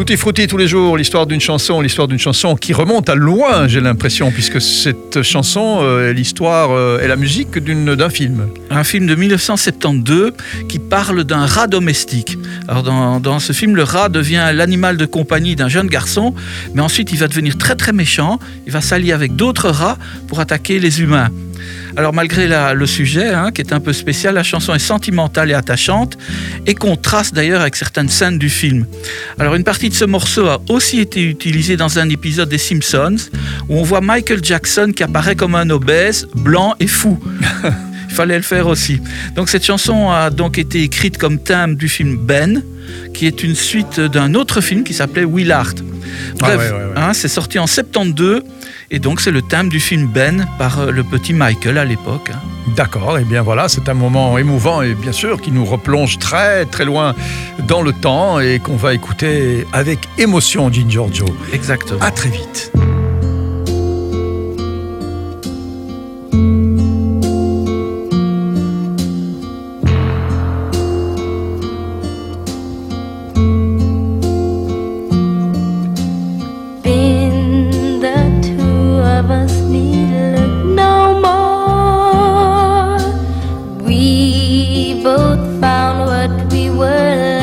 Tout est frutti tous les jours, l'histoire d'une chanson, l'histoire d'une chanson qui remonte à loin, j'ai l'impression, puisque cette chanson euh, est l'histoire euh, et la musique d'un film. Un film de 1972 qui parle d'un rat domestique. Alors dans, dans ce film, le rat devient l'animal de compagnie d'un jeune garçon, mais ensuite il va devenir très très méchant, il va s'allier avec d'autres rats pour attaquer les humains. Alors malgré le sujet, hein, qui est un peu spécial, la chanson est sentimentale et attachante et contraste d'ailleurs avec certaines scènes du film. Alors une partie de ce morceau a aussi été utilisée dans un épisode des Simpsons où on voit Michael Jackson qui apparaît comme un obèse, blanc et fou. Il fallait le faire aussi. Donc cette chanson a donc été écrite comme thème du film Ben, qui est une suite d'un autre film qui s'appelait Will Art. Ah Bref, hein, c'est sorti en 72 et donc c'est le thème du film Ben par euh, le petit Michael à l'époque. Hein. D'accord, et bien voilà, c'est un moment émouvant et bien sûr qui nous replonge très très loin dans le temps et qu'on va écouter avec émotion Joe. Exactement. À très vite. we both found what we were.